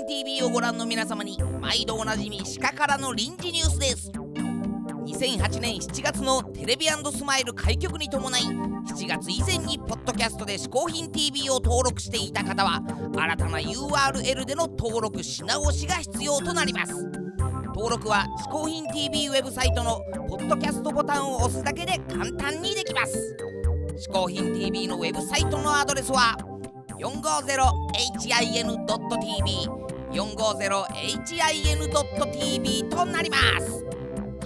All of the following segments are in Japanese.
嗜好品 TV をご覧の皆様に毎度おなじみ鹿からの臨時ニュースです。2008年7月のテレビスマイル開局に伴い7月以前にポッドキャストで嗜好品 TV を登録していた方は新たな URL での登録し直しが必要となります。登録は嗜好品 TV ウェブサイトのポッドキャストボタンを押すだけで簡単にできます。嗜好品 TV のウェブサイトのアドレスは 450hin.tv 450hin.tv となります。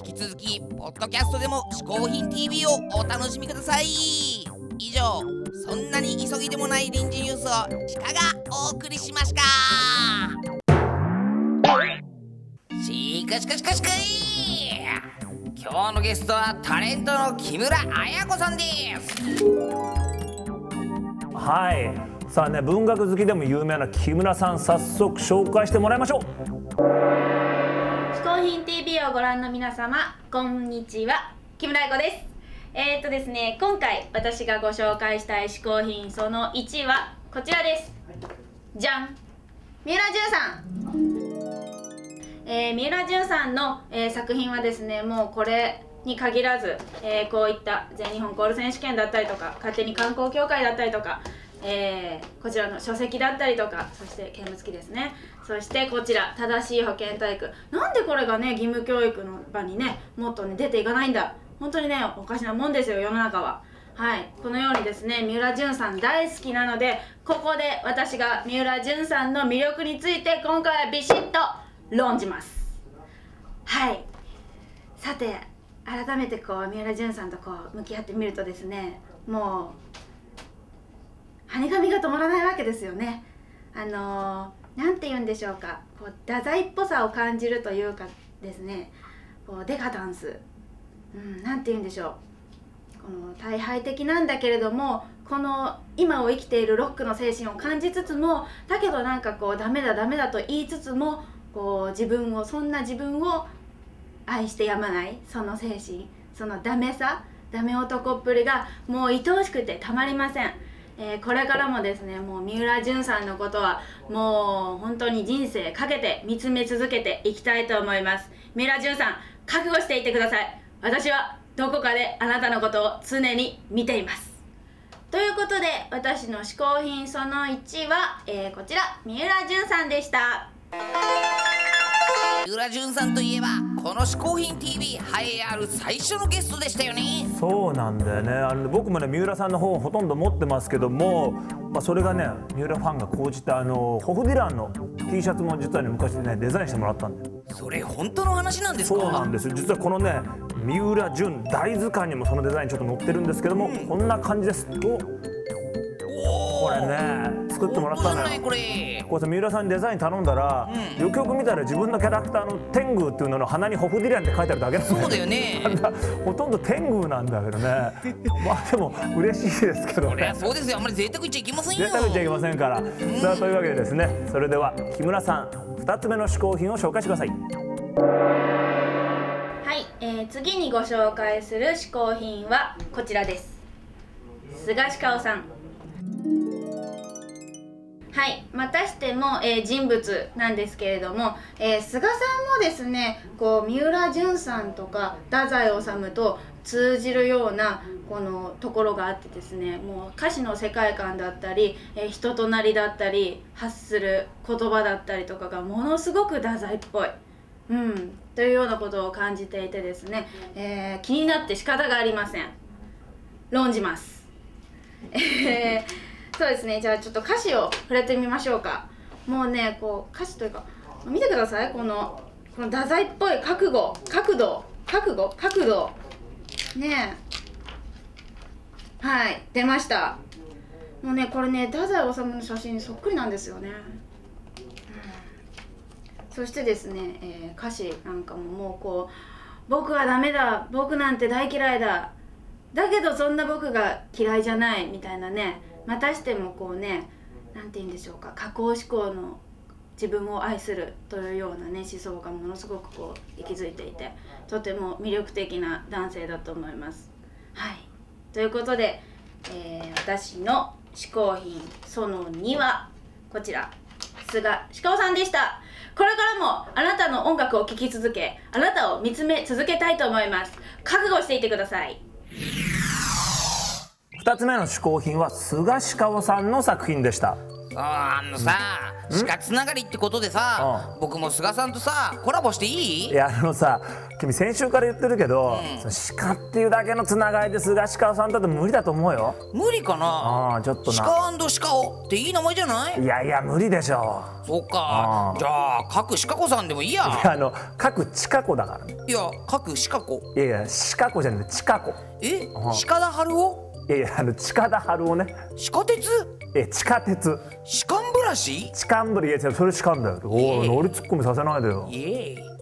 引き続きポッドキャストでも嗜好品 TV をお楽しみください。以上そんなに急ぎでもない臨時ニュースを鹿がお送りしました。しかしかしかしかい今日のゲストはタレントの木村彩子さんです。はいさあね文学好きでも有名な木村さん早速紹介してもらいましょう。嗜好品 TV をご覧の皆様こんにちは。木村彩子です。えー、っとですね今回私がご紹介したい嗜好品その1はこちらです。じゃん。三浦淳さん。えー、三浦淳さんの、えー、作品はですねもうこれに限らず、えー、こういった全日本コール選手権だったりとか勝手に観光協会だったりとかえー、こちらの書籍だったりとかそして見物機ですね。そしてこちら正しい保健体育。なんでこれがね義務教育の場にねもっとね出ていかないんだ。本当にねおかしなもんですよ世の中は。はい。このようにですね三浦淳さん大好きなのでここで私が三浦淳さんの魅力について今回はビシッと論じます。はい。さて改めてこう三浦淳さんとこう向き合ってみるとですねもうはにかみが止まらないわけですよね。あの何て言うんでしょうかこう太宰っぽさを感じるというかですねこうデカダンス何、うん、て言うんでしょうこの大敗的なんだけれどもこの今を生きているロックの精神を感じつつもだけどなんかこうダメだダメだと言いつつもこう自分をそんな自分を愛してやまないその精神そのダメさダメ男っぷりがもう愛おしくてたまりません。えー、これからもですねもう三浦淳さんのことはもう本当に人生かけて見つめ続けていきたいと思います。三浦淳さん覚悟していてください。私はどこかであなたのことを常に見ています。ということで私の嗜好品その1は、えー、こちら。三浦淳さんでした。浦淳さんといえばこの「嗜好品 TV」栄えある最初のゲストでしたよね。そうなんだよね。あの僕もね三浦さんの本ほとんど持ってますけども、まあ、それがね三浦ファンが講じたあのホフディランの T シャツも実はね昔ねデザインしてもらったんだよ。それ本当の話なんですか？そうなんです実はこのね三浦淳大図鑑にもそのデザインちょっと載ってるんですけども、うん、こんな感じです。おこれね作ってもらったのよ。これ。これ三浦さんにデザイン頼んだら、うん、よくよく見たら自分のキャラクターの天狗っていうのの鼻にホフディランって書いてあるだけなんだよそうだよね。ほとんど天狗なんだけどね。まあでも嬉しいですけどね。そうですよ。あんまり贅沢言っちゃいけませんよ。贅沢言っちゃいけませんから、うん、さあというわけでですね。それでは木村さん2つ目の嗜好品を紹介してくださいはい、えー、次にご紹介する嗜好品はこちらです。菅氏顔さんはいまたしても、えー、人物なんですけれども、えー、菅さんもですねこう三浦淳さんとか太宰治と通じるようなこのところがあってですねもう歌詞の世界観だったり、えー、人となりだったり発する言葉だったりとかがものすごく太宰っぽい。うん、というようなことを感じていてですね、え、気になって仕方がありません論じます、えーそうですね。じゃあちょっと歌詞を触れてみましょうか。もうねこう歌詞というか見てください。このこの太宰っぽい覚悟。角度。覚悟角度。ねえ。はい。出ました。もうねこれね太宰治の写真にそっくりなんですよね、そしてですね、えー歌詞なんかももうこう「僕はダメだ。僕なんて大嫌いだ。だけどそんな僕が嫌いじゃない」みたいなね。またしてもこうねなんて言うんでしょうか加工思考の自分を愛するというようなね思想がものすごくこう息づいていてとても魅力的な男性だと思います。はい。ということで、えー私の嗜好品その2はこちら。菅鹿尾さんでした。これからもあなたの音楽を聴き続けあなたを見つめ続けたいと思います。覚悟していてください。2つ目の嗜好品は菅氏川さんの作品でした。あのさ鹿つながりってことでさ僕も菅さんとさコラボしていい？いやあのさ君先週から言ってるけど、その鹿っていうだけのつながりで菅氏川さんだって無理だと思うよ。無理かな？ああちょっとな。鹿鹿尾っていい名前じゃない？いやいや無理でしょ。そっか。じゃあ各鹿子さんでもいいや。いやあの各チカ子だから。ねいや各鹿子。いやいやシカ子じゃなくてチカ子。え？あ鹿田春夫？いやいやあの近田春夫ね。地下鉄？え地下鉄。歯間ブラシ？痴漢ブリいや違うそれ痴漢だよ。おい乗りツッコミさせないでよ。イエーイ